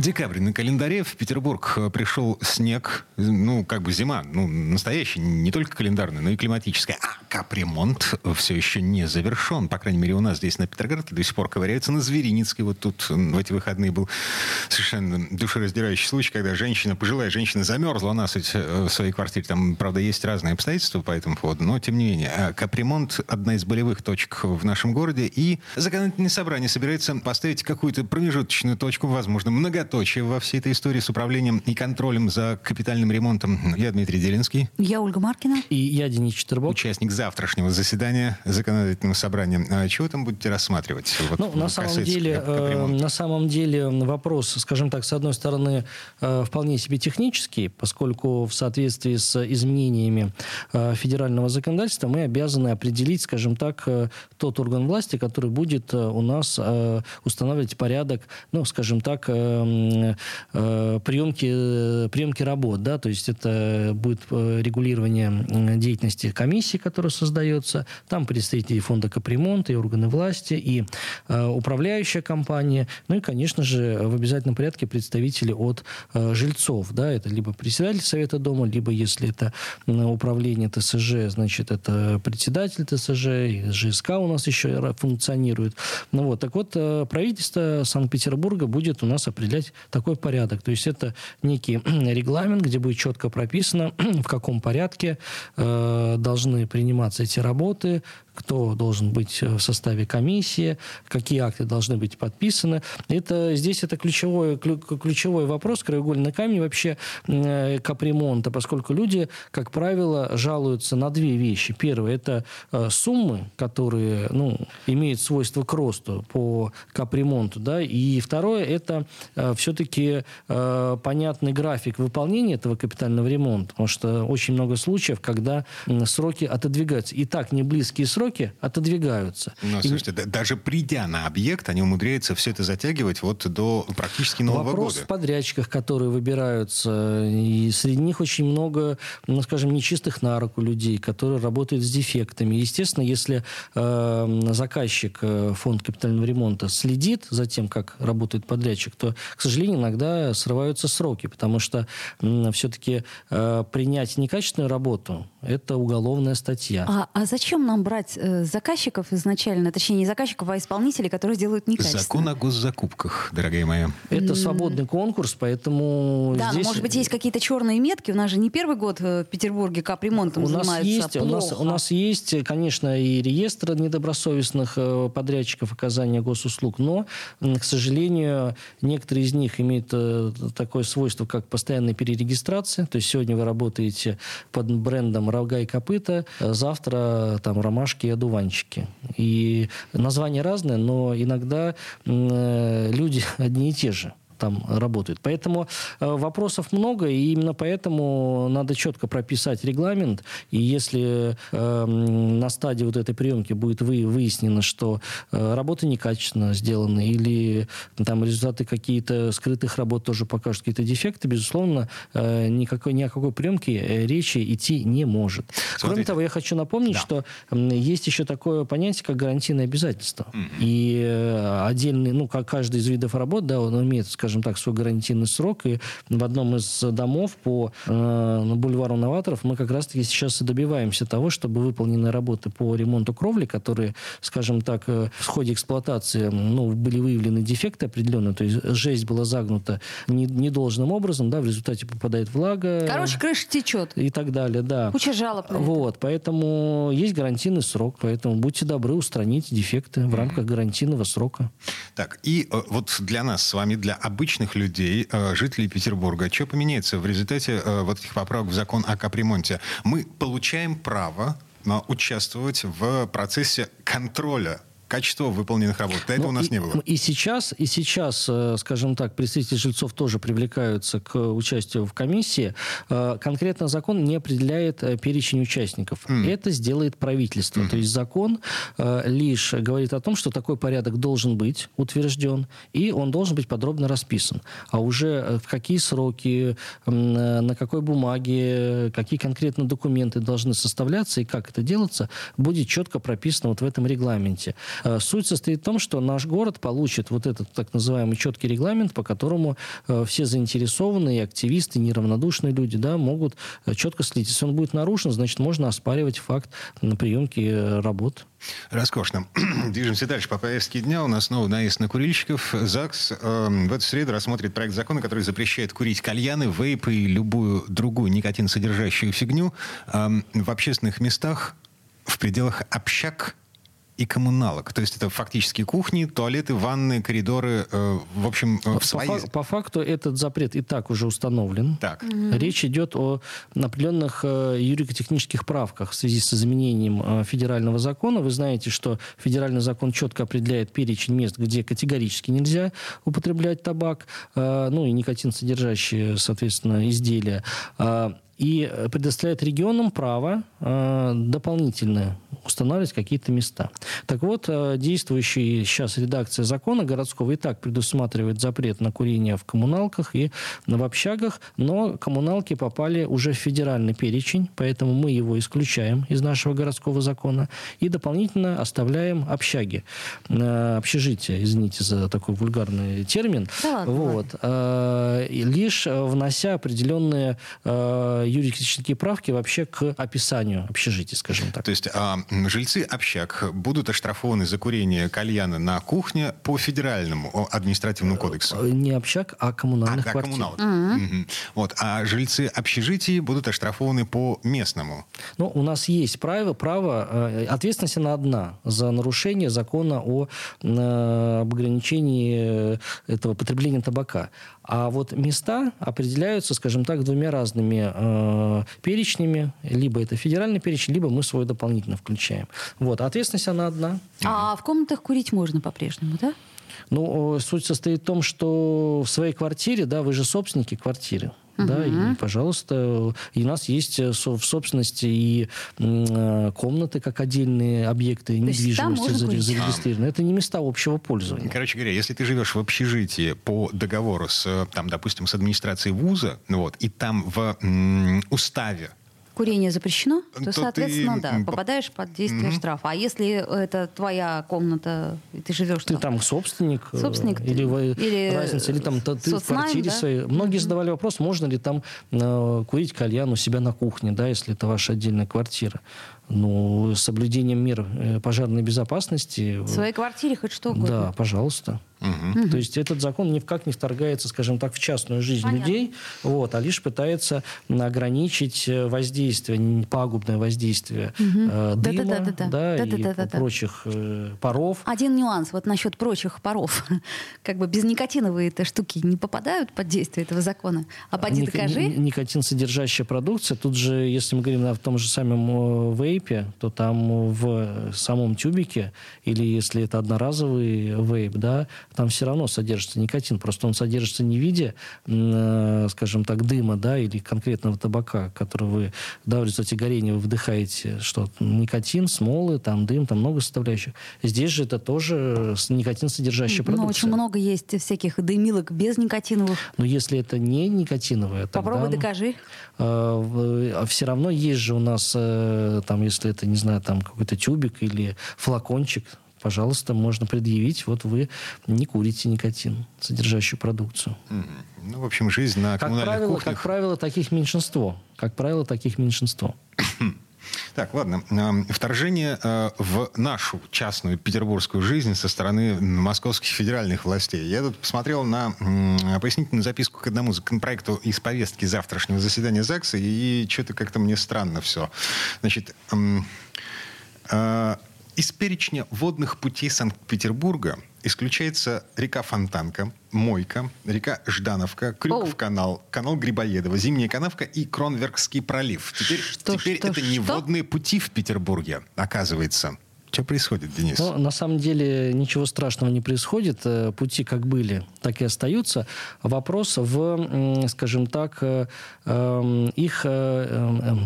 Декабрь на календаре. В Петербург э, пришел снег. Ну, как бы зима. Ну, настоящая, не только календарная, но и климатическая. А капремонт все еще не завершен. По крайней мере, у нас здесь на Петроградке до сих пор ковыряются. На Звериницкой вот тут в эти выходные был совершенно душераздирающий случай, когда женщина, пожилая женщина замерзла. Нас э, в своей квартире там, правда, есть разные обстоятельства по этому поводу, но тем не менее. А капремонт — одна из болевых точек в нашем городе. И законодательное собрание собирается поставить какую-то промежуточную точку, возможно, много многоточие во всей этой истории с управлением и контролем за капитальным ремонтом. Я Дмитрий Делинский. Я Ольга Маркина. И я Денис Четербок. Участник завтрашнего заседания законодательного собрания. А чего там будете рассматривать? Вот, ну, на самом, деле, э, на самом деле вопрос, скажем так, с одной стороны, э, вполне себе технический, поскольку в соответствии с изменениями э, федерального законодательства мы обязаны определить, скажем так, э, тот орган власти, который будет э, у нас э, устанавливать порядок, ну, скажем так, э, Э, приемки, приемки работ, да, то есть это будет э, регулирование деятельности комиссии, которая создается, там представители фонда капремонта и органы власти, и э, управляющая компания, ну и, конечно же, в обязательном порядке представители от жильцов, да, это либо председатель совета дома, либо, если это управление ТСЖ, значит, это председатель ТСЖ, ЖСК у нас еще функционирует. Ну вот, так вот, правительство Санкт-Петербурга будет у нас определять такой порядок. То есть это некий регламент, где будет четко прописано, в каком порядке э, должны приниматься эти работы, кто должен быть в составе комиссии, какие акты должны быть подписаны. Это, здесь это ключевой, ключевой вопрос, краеугольный камень вообще э, капремонта, поскольку люди, как правило, жалуются на две вещи. Первое – это э, суммы, которые ну, имеют свойство к росту по капремонту. Да? И второе – это э, все-таки понятный график выполнения этого капитального ремонта, потому что очень много случаев, когда сроки отодвигаются. И так не близкие сроки, отодвигаются. Ну, слушайте, и... даже придя на объект, они умудряются все это затягивать вот до практически Нового Вопрос года. Вопрос в подрядчиках, которые выбираются. И среди них очень много, ну, скажем, нечистых на руку людей, которые работают с дефектами. Естественно, если э, заказчик, э, фонд капитального ремонта следит за тем, как работает подрядчик, то, к сожалению, иногда срываются сроки, потому что все-таки э, принять некачественную работу – это уголовная статья. А, а зачем нам брать э, заказчиков изначально, точнее не заказчиков, а исполнителей, которые делают некачественно. Закон о госзакупках, дорогая моя. Это свободный конкурс, поэтому да, здесь... но, может быть, есть какие-то черные метки. У нас же не первый год э, в Петербурге капремонтом у нас занимается есть, плохо. У нас, у нас есть, конечно, и реестр недобросовестных э, подрядчиков оказания госуслуг, но, к сожалению, некоторые из них имеют такое свойство, как постоянная перерегистрация. То есть сегодня вы работаете под брендом «Рога и копыта», завтра там ромашки и одуванчики. И названия разные, но иногда э, люди одни и те же там работают. Поэтому э, вопросов много, и именно поэтому надо четко прописать регламент. И если э, на стадии вот этой приемки будет вы, выяснено, что э, работы некачественно сделаны, или там результаты какие-то скрытых работ тоже покажут какие-то дефекты, безусловно, э, никакой, ни о какой приемке э, речи идти не может. Смотрите. Кроме того, я хочу напомнить, да. что есть еще такое понятие, как гарантийное обязательство. Mm-hmm. И отдельный, ну, как каждый из видов работ, да, он имеет, скажем, скажем так, свой гарантийный срок. И в одном из домов по э, бульвару новаторов мы как раз-таки сейчас и добиваемся того, чтобы выполнены работы по ремонту кровли, которые, скажем так, э, в ходе эксплуатации ну, были выявлены дефекты определенные, то есть жесть была загнута не, не должным образом, да, в результате попадает влага. Короче, крыша течет. И так далее, да. Куча жалоб. На вот, поэтому есть гарантийный срок, поэтому будьте добры устранить дефекты в рамках гарантийного срока. Так, и э, вот для нас с вами, для обычных обычных людей, э, жителей Петербурга, что поменяется в результате э, вот этих поправок в закон о капремонте? Мы получаем право э, участвовать в процессе контроля качество выполненных работ. До этого ну, у нас и, не было. И сейчас, и сейчас, э, скажем так, представители жильцов тоже привлекаются к участию в комиссии. Э, конкретно закон не определяет э, перечень участников. Mm. Это сделает правительство. Mm. То есть закон лишь говорит о том, что такой порядок должен быть утвержден, и он должен быть подробно расписан. А уже в какие сроки, на какой бумаге, какие конкретно документы должны составляться и как это делаться, будет четко прописано вот в этом регламенте. Э, суть состоит в том, что наш город получит вот этот так называемый четкий регламент, по которому э, все заинтересованные, активисты, неравнодушные люди да, могут э, четко следить. Если он будет нарушен, значит, можно оспаривать факт на приемке работ. Роскошно. Движемся дальше по повестке дня. У нас снова наезд на курильщиков. ЗАГС э, в эту среду рассмотрит проект закона, который запрещает курить кальяны, вейпы и любую другую никотин-содержащую фигню э, в общественных местах в пределах общак и коммуналок. То есть это фактически кухни, туалеты, ванны, коридоры, э, в общем, э, по, свои... По, по факту этот запрет и так уже установлен. Так. Mm-hmm. Речь идет о определенных э, юрико-технических правках в связи с изменением э, федерального закона. Вы знаете, что федеральный закон четко определяет перечень мест, где категорически нельзя употреблять табак, э, ну и никотин содержащие, соответственно, изделия. Э, и предоставляет регионам право э, дополнительно устанавливать какие-то места. Так вот, э, действующая сейчас редакция закона городского и так предусматривает запрет на курение в коммуналках и в общагах, но коммуналки попали уже в федеральный перечень, поэтому мы его исключаем из нашего городского закона и дополнительно оставляем общаги, э, общежития, извините за такой вульгарный термин. Да вот. Ладно. Лишь внося определенные юридические правки вообще к описанию общежития, скажем так. То есть а, жильцы общак будут оштрафованы за курение кальяна на кухне по федеральному административному кодексу? Э, не общак, а коммунальных а, квартир. Коммунал. Угу. Вот. А жильцы общежитий будут оштрафованы по местному? Ну, у нас есть право, право э, ответственность она одна за нарушение закона о э, об ограничении этого потребления табака. А вот места определяются, скажем так, двумя разными э, перечнями. Либо это федеральный перечень, либо мы свой дополнительно включаем. Вот. Ответственность она одна. А в комнатах курить можно по-прежнему, да? Ну, суть состоит в том, что в своей квартире, да, вы же собственники квартиры. Угу. Да, и, пожалуйста, и у нас есть э, в собственности и э, комнаты как отдельные объекты То недвижимости зарегистрированы. Это не места общего пользования. Короче говоря, если ты живешь в общежитии по договору с, там, допустим, с администрацией вуза, вот, и там в м, уставе курение запрещено, то, то соответственно, ты... да, попадаешь под действие mm-hmm. штрафа. А если это твоя комната, и ты живешь ты там? собственник? Э, собственник. Или, или разница, или там ты в квартире да? своей. Многие mm-hmm. задавали вопрос, можно ли там э, курить кальян у себя на кухне, да, если это ваша отдельная квартира ну, соблюдением мер э, пожарной безопасности. В своей квартире хоть что угодно. Да, пожалуйста. Угу. То есть этот закон никак не вторгается, скажем так, в частную жизнь Понятно. людей, вот, а лишь пытается ограничить э, воздействие, пагубное воздействие угу. э, дыма да, да, да, да, да, и да, да, да, прочих э, паров. Один нюанс вот насчет прочих паров. как бы безникотиновые эти штуки не попадают под действие этого закона? А поди Ник- докажи. Никотин содержащая продукция. Тут же, если мы говорим о том же самом вейпе, то там в самом тюбике, или если это одноразовый вейп, да, там все равно содержится никотин. Просто он содержится не в виде, э, скажем так, дыма, да, или конкретного табака, который вы, да, в результате горения вы вдыхаете, что никотин, смолы, там дым, там много составляющих. Здесь же это тоже никотин содержащая продукция. Ну, очень много есть всяких дымилок без никотиновых. Но если это не никотиновое, Попробуй тогда, докажи. Э, э, все равно есть же у нас, э, там, если это, не знаю, там какой-то тюбик или флакончик, пожалуйста, можно предъявить, вот вы не курите никотин, содержащую продукцию. Ну, в общем, жизнь на как правило, кухнях... Как правило, таких меньшинство. Как правило, таких меньшинство. Так, ладно. Вторжение э, в нашу частную петербургскую жизнь со стороны московских федеральных властей. Я тут посмотрел на пояснительную записку к одному законопроекту из повестки завтрашнего заседания ЗАГСа, и что-то как-то мне странно все. Значит, э, из перечня водных путей Санкт-Петербурга исключается река Фонтанка, Мойка, река Ждановка, Крюков канал, канал Грибоедова, Зимняя канавка и Кронверкский пролив. Теперь, что, теперь что, это что? не водные пути в Петербурге, оказывается. Что происходит, Денис? Ну, на самом деле ничего страшного не происходит. Э, пути как были, так и остаются. Вопрос в, скажем так, э, эм, их, э,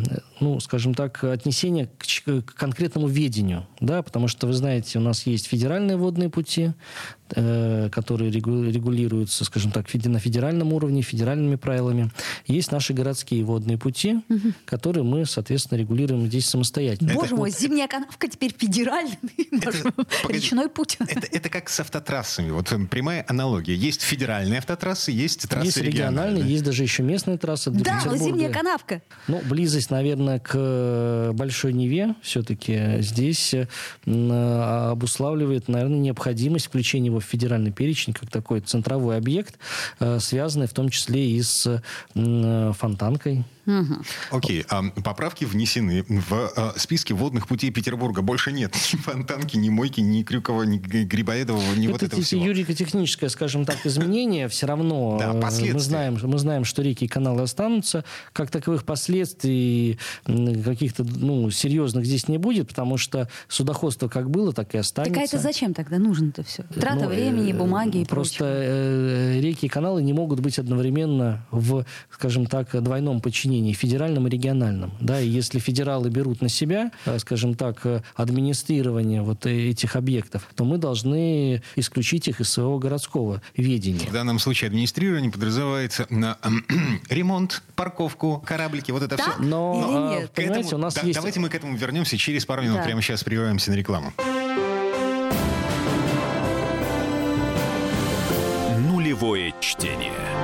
ну, скажем так, отнесение к конкретному ведению. Да? Потому что, вы знаете, у нас есть федеральные водные пути, которые регулируются, скажем так, на федеральном уровне, федеральными правилами. Есть наши городские водные пути, угу. которые мы, соответственно, регулируем здесь самостоятельно. Боже мой, зимняя канавка теперь федеральная федеральный речной путь. Это, это как с автотрассами. Вот прямая аналогия. Есть федеральные автотрассы, есть трассы Есть региональные, региональные. есть даже еще местные трассы. Для да, но зимняя канавка. Ну, близость, наверное, к э, Большой Неве все-таки здесь э, обуславливает, наверное, необходимость включения его в федеральный перечень как такой центровой объект, э, связанный в том числе и с фонтанкой. Угу. Окей, а поправки внесены в а, списке водных путей Петербурга. Больше нет ни Фонтанки, ни Мойки, ни Крюкова, ни Грибоедова, ни это вот этого всего. юрико-техническое, скажем так, изменение. Все равно да, э, мы, знаем, мы знаем, что реки и каналы останутся. Как таковых последствий каких-то ну, серьезных здесь не будет, потому что судоходство как было, так и останется. Так а это зачем тогда нужно-то все? Трата ну, времени, э, бумаги и Просто э, реки и каналы не могут быть одновременно в, скажем так, двойном подчинении подчинении федеральном и региональном. Да, и если федералы берут на себя, э, скажем так, э, администрирование вот этих объектов, то мы должны исключить их из своего городского ведения. В данном случае администрирование подразумевается на ремонт, парковку, кораблики, вот это да? все. Но, Или нет? понимаете, этому, у нас да, есть... Давайте мы к этому вернемся через пару минут. Да. Прямо сейчас прерываемся на рекламу. Нулевое чтение.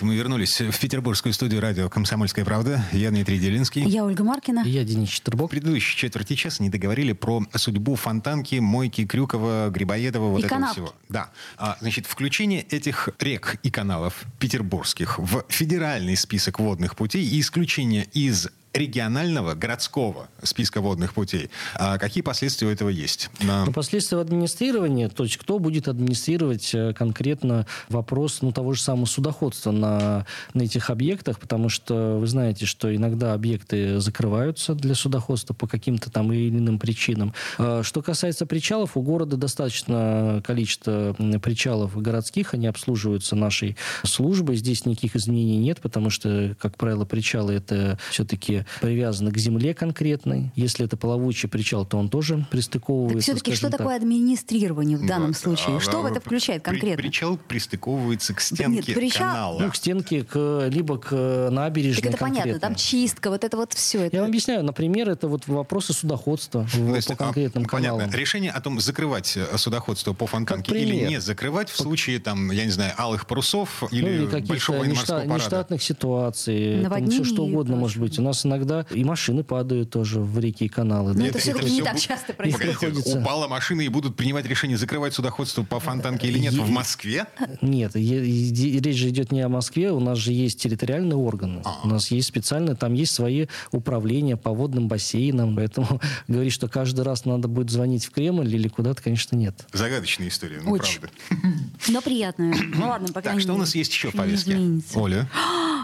Это мы вернулись в петербургскую студию радио «Комсомольская правда». Я Дмитрий Делинский. Я Ольга Маркина. И я Денис Четербок. В предыдущей четверти часа не договорили про судьбу Фонтанки, Мойки, Крюкова, Грибоедова, вот и этого канав. всего. Да. А, значит, включение этих рек и каналов петербургских в федеральный список водных путей и исключение из регионального, городского списка водных путей. А какие последствия у этого есть? На... Ну, последствия администрирования, то есть кто будет администрировать э, конкретно вопрос ну, того же самого судоходства на, на этих объектах, потому что вы знаете, что иногда объекты закрываются для судоходства по каким-то там или иным причинам. А что касается причалов, у города достаточно количество причалов городских, они обслуживаются нашей службой, здесь никаких изменений нет, потому что, как правило, причалы это все-таки привязаны к земле конкретной. Если это плавучий причал, то он тоже пристыковывается. Так все-таки что так. такое администрирование в данном вот, случае? А, что а, в это включает конкретно? При, причал пристыковывается к стенке Нет, причал... канала. Ну, к стенке, к, либо к набережной Так это конкретно. понятно, там чистка, вот это вот все. Это... Я вам объясняю, например, это вот вопросы судоходства ну, по конкретным а, каналам. Понятно. Решение о том, закрывать э, судоходство по фонтанке или не закрывать в случае, там, я не знаю, алых парусов или, ну, или большого нештат, нештатных ситуаций, там, все что угодно может быть. У нас иногда и машины падают тоже в реки и каналы. Но да? это, это все-таки не так часто происходит. Погодите, упала машина и будут принимать решение, закрывать судоходство по фонтанке или нет, е- в Москве? Нет, речь же идет не о Москве, у нас же есть территориальные органы. А-а-а. У нас есть специальные, там есть свои управления по водным бассейнам, поэтому говорить, что каждый раз надо будет звонить в Кремль или куда-то, конечно, нет. Загадочная история, ну Очень. правда. Но приятная. Ну ладно, по Так, что у нас есть еще в повестке? Оля?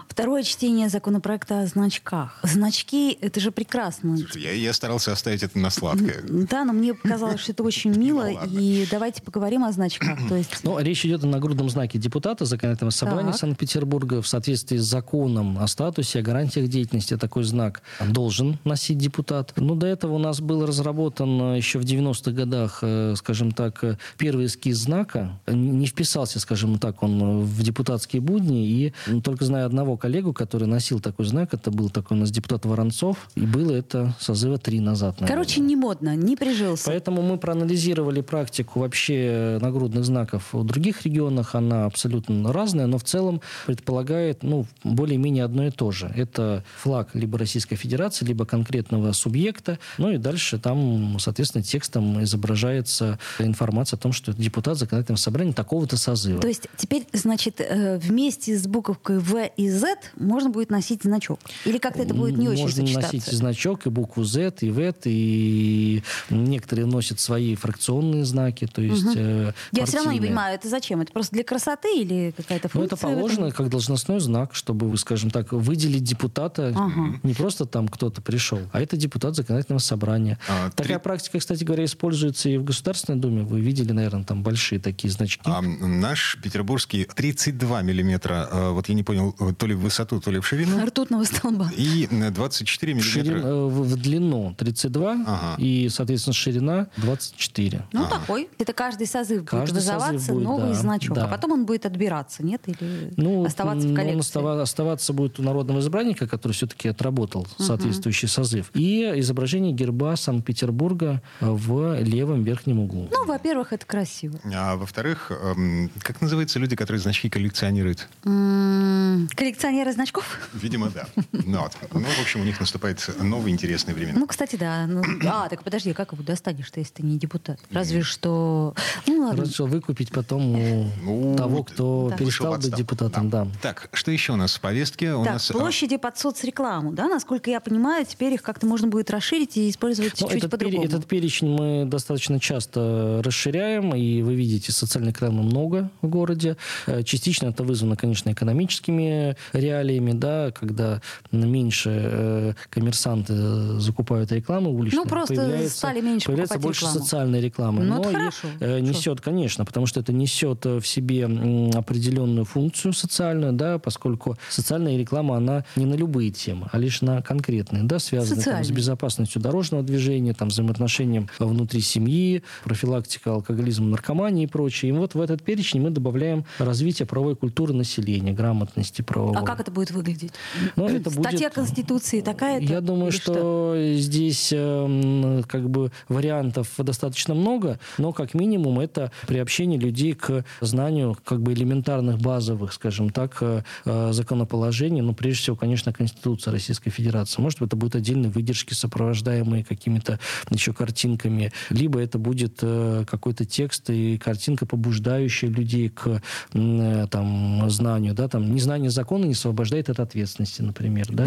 Второе чтение законопроекта о значках. Значки — это же прекрасно. Слушай, я, я старался оставить это на сладкое. Да, но мне показалось, что это очень мило. И давайте поговорим о значках. То есть... Ну, речь идет о нагрудном знаке депутата Законодательного собрания. Санкт-Петербурга. В соответствии с законом о статусе, о гарантиях деятельности такой знак должен носить депутат. Но до этого у нас был разработан еще в 90-х годах, э, скажем так, первый эскиз знака. Не вписался, скажем так, он в депутатские будни. И только знаю одного коллегу, который носил такой знак. Это был такой у нас депутат Воронцов. И было это созыва три назад. Наверное. Короче, не модно, не прижился. Поэтому мы проанализировали практику вообще нагрудных знаков в других регионах. Она абсолютно разная, но в целом предполагает ну, более-менее одно и то же. Это флаг либо Российской Федерации, либо конкретного субъекта. Ну и дальше там, соответственно, текстом изображается информация о том, что депутат законодательного собрания такого-то созыва. То есть теперь, значит, э, вместе с буковкой В и Z можно будет носить значок? Или как-то это будет не очень Можно носить и значок, и букву Z, и V, и некоторые носят свои фракционные знаки, то есть угу. э, Я все равно не понимаю, это зачем? Это просто для красоты или какая-то функция? Ну, это положено как должностной знак, чтобы, вы, скажем так, выделить депутата. Ага. Не просто там кто-то пришел, а это депутат законодательного собрания. А, Такая три... практика, кстати говоря, используется и в Государственной Думе. Вы видели, наверное, там большие такие значки. А наш петербургский 32 миллиметра, э, вот я не понял, то ли в высоту, то ли в ширину. Ртутного столба. И 24 миллиметра. Ширин, э, в, в длину 32, ага. и, соответственно, ширина 24. Ну, ага. такой. Это каждый созыв каждый будет вызываться будет, новый да, значок. Да. А потом он будет отбираться, нет? Или ну, оставаться в коллекции? Он оставаться будет у народного избранника, который все-таки отработал соответствующий угу. созыв. И изображение герба Санкт-Петербурга в левом верхнем углу. Ну, во-первых, это красиво. А во-вторых, эм, как называются люди, которые значки коллекционируют? Коллекционеры значков? Видимо, да. Ну, вот. Ну, в общем, у них наступает новые интересные времена. Ну, кстати, да. Ну, а, так подожди, как его достанешь-то, если ты не депутат? Разве что... Ну, ладно. Разве что выкупить потом у ну, того, кто да. перестал быть депутатом, да. да. Так, что еще у нас в повестке? У так, нас... А, площади под соцрекламу, да? Насколько я понимаю, теперь их как-то можно будет расширить и использовать ну, чуть по-другому. Пере, этот перечень мы достаточно часто расширяем, и вы видите, социальной рекламы много в городе. Э, частично это вызвано, конечно, экономическими реалиями, да, когда меньше э, коммерсанты закупают рекламу уличную. Ну, просто стали меньше Появляется больше рекламу. социальной рекламы. Ну, это хорошо. Э, несет, конечно, потому что это несет в себе определенную функцию социальную, да, поскольку социальная реклама, она не на любые темы, а лишь на конкретные, да, связанные там, с безопасностью дорожного движения, там, взаимоотношением внутри семьи, профилактика алкоголизма, наркомании и прочее. И вот в этот перечень мы добавляем развитие правовой культуры населения, грамотности правовой. А как это будет выглядеть? Ну, это Статья будет... Конституции такая Я думаю, что, что здесь э, как бы вариантов достаточно много, но как минимум это приобщение людей к знанию как бы элементарных базовых, скажем так, э, э законоположений. Ну, прежде всего, конечно, Конституция Российской Федерации. Может быть, это будут отдельные выдержки, сопровождаемые какими-то еще картинками, либо это будет э, какой-то текст и картинка, побуждающая людей к там, знанию, да, там, незнание закона не освобождает от ответственности, например. Да?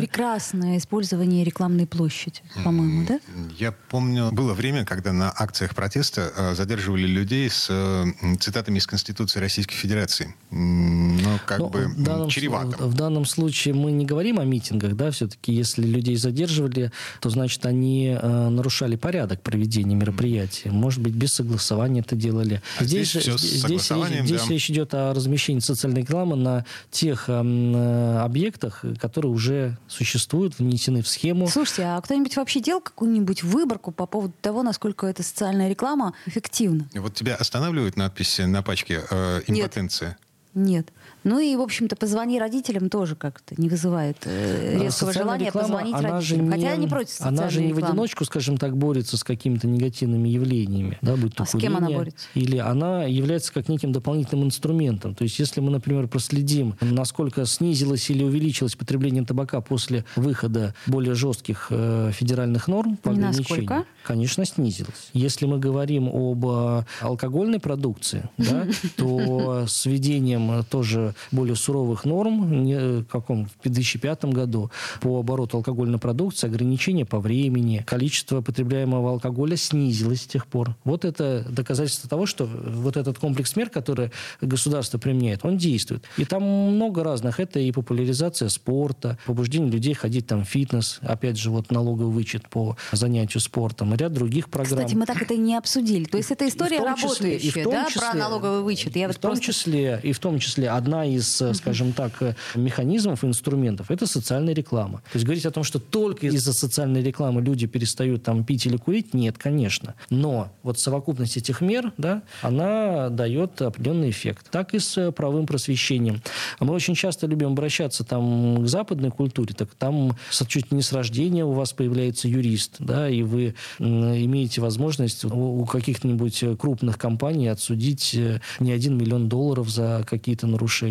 Прекрасное использование рекламной площади, по-моему, да? Я помню, было время, когда на акциях протеста э, задерживали людей с э, цитатами из Конституции Российской Федерации. Как ну, бы в данном, чревато. В данном случае мы не говорим о митингах, да, все-таки если людей задерживали, то значит они э, нарушали порядок проведения мероприятия. Может быть, без согласования это делали. А здесь, здесь, здесь, здесь, речь, здесь речь идет о размещении социальной рекламы на тех э, объектах, которые уже существуют, внесены в схему. Слушайте, а кто-нибудь вообще делал какую-нибудь выборку по поводу того, насколько эта социальная реклама эффективна? Вот тебя останавливает надпись на пачке э, «импотенция»? Нет. Нет. Ну и, в общем-то, позвони родителям тоже как-то не вызывает э, а резкого желания реклама, позвонить она родителям. Не, Хотя они против Она же не рекламы. в одиночку, скажем так, борется с какими-то негативными явлениями. Да, будь то а курение, с кем она борется? Или она является как неким дополнительным инструментом. То есть если мы, например, проследим, насколько снизилось или увеличилось потребление табака после выхода более жестких э, федеральных норм по ограничению, насколько? конечно, снизилось. Если мы говорим об э, алкогольной продукции, да, то с введением тоже более суровых норм, не, в каком, в 2005 году, по обороту алкогольной продукции, ограничения по времени, количество потребляемого алкоголя снизилось с тех пор. Вот это доказательство того, что вот этот комплекс мер, который государство применяет, он действует. И там много разных. Это и популяризация спорта, побуждение людей ходить там в фитнес, опять же, вот налоговый вычет по занятию спортом, ряд других программ. Кстати, мы так это и не обсудили. То есть это история работающая, да, про налоговый вычет. Я и в том просто... числе, и в том числе одна из, скажем так, механизмов, инструментов – это социальная реклама. То есть говорить о том, что только из-за социальной рекламы люди перестают там пить или курить, нет, конечно. Но вот совокупность этих мер, да, она дает определенный эффект. Так и с правовым просвещением. Мы очень часто любим обращаться там к западной культуре, так там чуть не с рождения у вас появляется юрист, да, и вы имеете возможность у каких-нибудь крупных компаний отсудить э, не один миллион долларов за какие-то нарушения.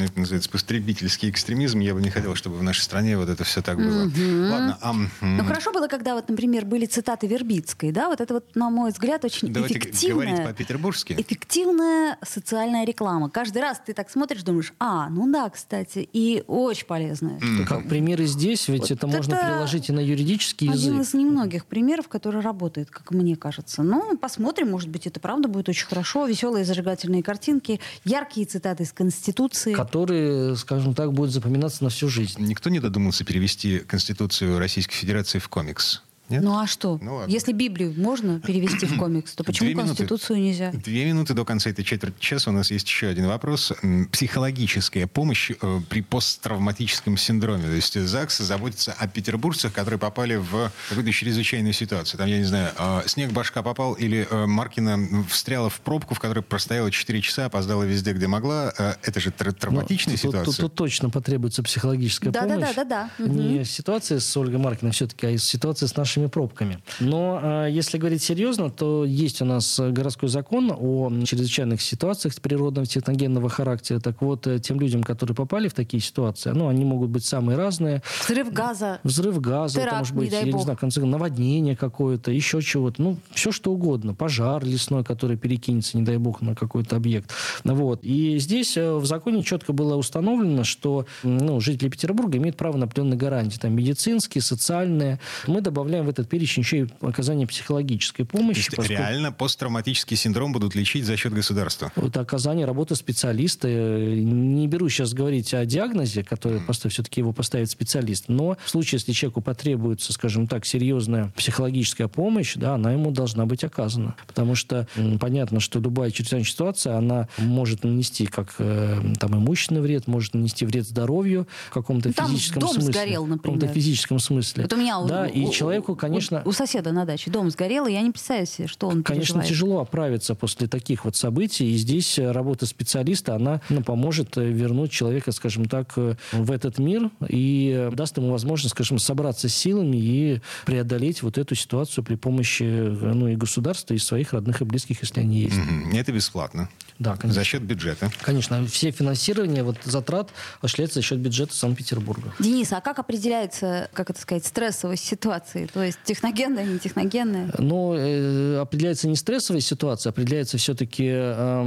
Это называется потребительский экстремизм. Я бы не хотел, чтобы в нашей стране вот это все так было. Угу. Ладно. А, ну хорошо было, когда вот, например, были цитаты Вербицкой, да, вот это вот, на мой взгляд, очень Давайте эффективная, говорить по-петербургски. эффективная социальная реклама. Каждый раз ты так смотришь, думаешь, а, ну да, кстати, и очень полезная. Mm. Как примеры здесь, ведь вот это, это можно переложить и на юридический один язык. Один из немногих примеров, который работает, как мне кажется. Ну, посмотрим, может быть, это правда будет очень хорошо. Веселые зажигательные картинки, яркие цитаты из Конституции. Которые, скажем так, будут запоминаться на всю жизнь. Никто не додумался перевести Конституцию Российской Федерации в комикс. Нет? Ну а что? Ну, ладно. Если Библию можно перевести в комикс, то почему две Конституцию минуты, нельзя? Две минуты до конца этой четверти часа у нас есть еще один вопрос. Психологическая помощь э, при посттравматическом синдроме. То есть ЗАГС заботится о петербуржцах, которые попали в какую-то чрезвычайную ситуацию. Там, я не знаю, э, снег башка попал или э, Маркина встряла в пробку, в которой простояла 4 часа, опоздала везде, где могла. Э, это же травматичная ну, ситуация. Тут, тут, тут точно потребуется психологическая да, помощь. Да, да, да, да. Не ситуация с Ольгой Маркиной все-таки, а ситуация с нашими пробками. Но э, если говорить серьезно, то есть у нас городской закон о чрезвычайных ситуациях природного техногенного характера. Так вот, э, тем людям, которые попали в такие ситуации, ну, они могут быть самые разные. Взрыв газа. Взрыв газа, теракт, это может быть, не я бог. не знаю, конце наводнение какое-то, еще чего-то. Ну, все что угодно. Пожар лесной, который перекинется, не дай бог, на какой-то объект. Вот. И здесь э, в законе четко было установлено, что ну, жители Петербурга имеют право на определенные гарантии. Там медицинские, социальные. Мы добавляем в этот перечень еще и оказание психологической помощи. То есть реально посттравматический синдром будут лечить за счет государства? Это оказание работы специалиста. Не беру сейчас говорить о диагнозе, который mm. все-таки его поставит специалист, но в случае, если человеку потребуется, скажем так, серьезная психологическая помощь, да, она ему должна быть оказана. Потому что понятно, что любая чрезвычайная ситуация, она может нанести как э, там имущественный вред, может нанести вред здоровью в каком-то физическом дом смысле. сгорел, например. В каком-то физическом смысле. Вот у меня да, у, и человеку, конечно... У, у соседа на даче дом сгорел, и я не представляю себе, что он Конечно, переживает. тяжело оправиться после таких вот событий, и здесь э, работа специалиста, она ну, поможет э, вернуть человека, скажем так, э, в этот мир и даст ему возможность, скажем, собраться с силами и преодолеть вот эту ситуацию при помощи ну, и государства, и своих родных и близких, если они есть. Mm-hmm. Это бесплатно? Да, конечно. За счет бюджета? Конечно. Все финансирование вот, затрат осуществляется за счет бюджета Санкт-Петербурга. Денис, а как определяется, как это сказать, стрессовость ситуации? То есть техногенная, не техногенная? Ну, э, определяется не стрессовая ситуация, определяется все-таки, э,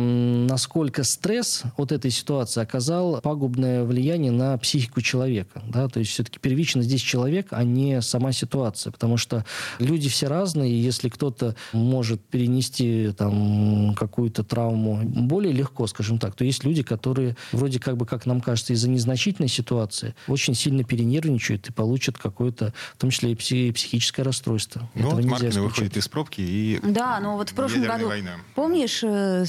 насколько стресс от этой ситуации оказал пагубное влияние на психику человека. Да? То есть все-таки первично здесь человек, а не сама ситуация. Потому что люди все разные, и если кто-то может перенести там, какую-то травму более легко, скажем так, то есть люди, которые вроде как бы, как нам кажется, из-за незначительной ситуации очень сильно перенервничают и получат какое-то, в том числе и психическое расстройство. Ну, Этого вот Маркина выходит из пробки и Да, но вот в прошлом году, война. помнишь, э,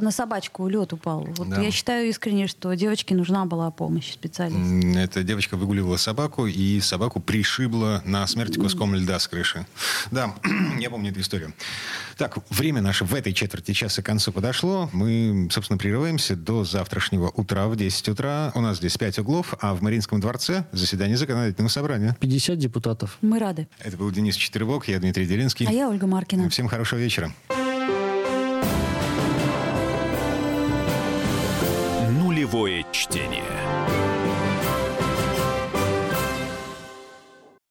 на собачку лед упал? Вот да. Я считаю искренне, что девочке нужна была помощь специалиста. Эта девочка выгуливала собаку, и собаку пришибла на смерть куском льда с крыши. Да, я помню эту историю. Так, время наше в этой четверти часа к концу подошло. Мы, собственно, прерываемся до завтрашнего утра в 10 утра. У нас здесь 5 углов, а в Мариинском дворце заседание законодательного собрания. 50 депутатов. Мы рады. Это был Денис Четырбок, я Дмитрий Делинский. А я Ольга Маркина. Всем хорошего вечера. Нулевое чтение.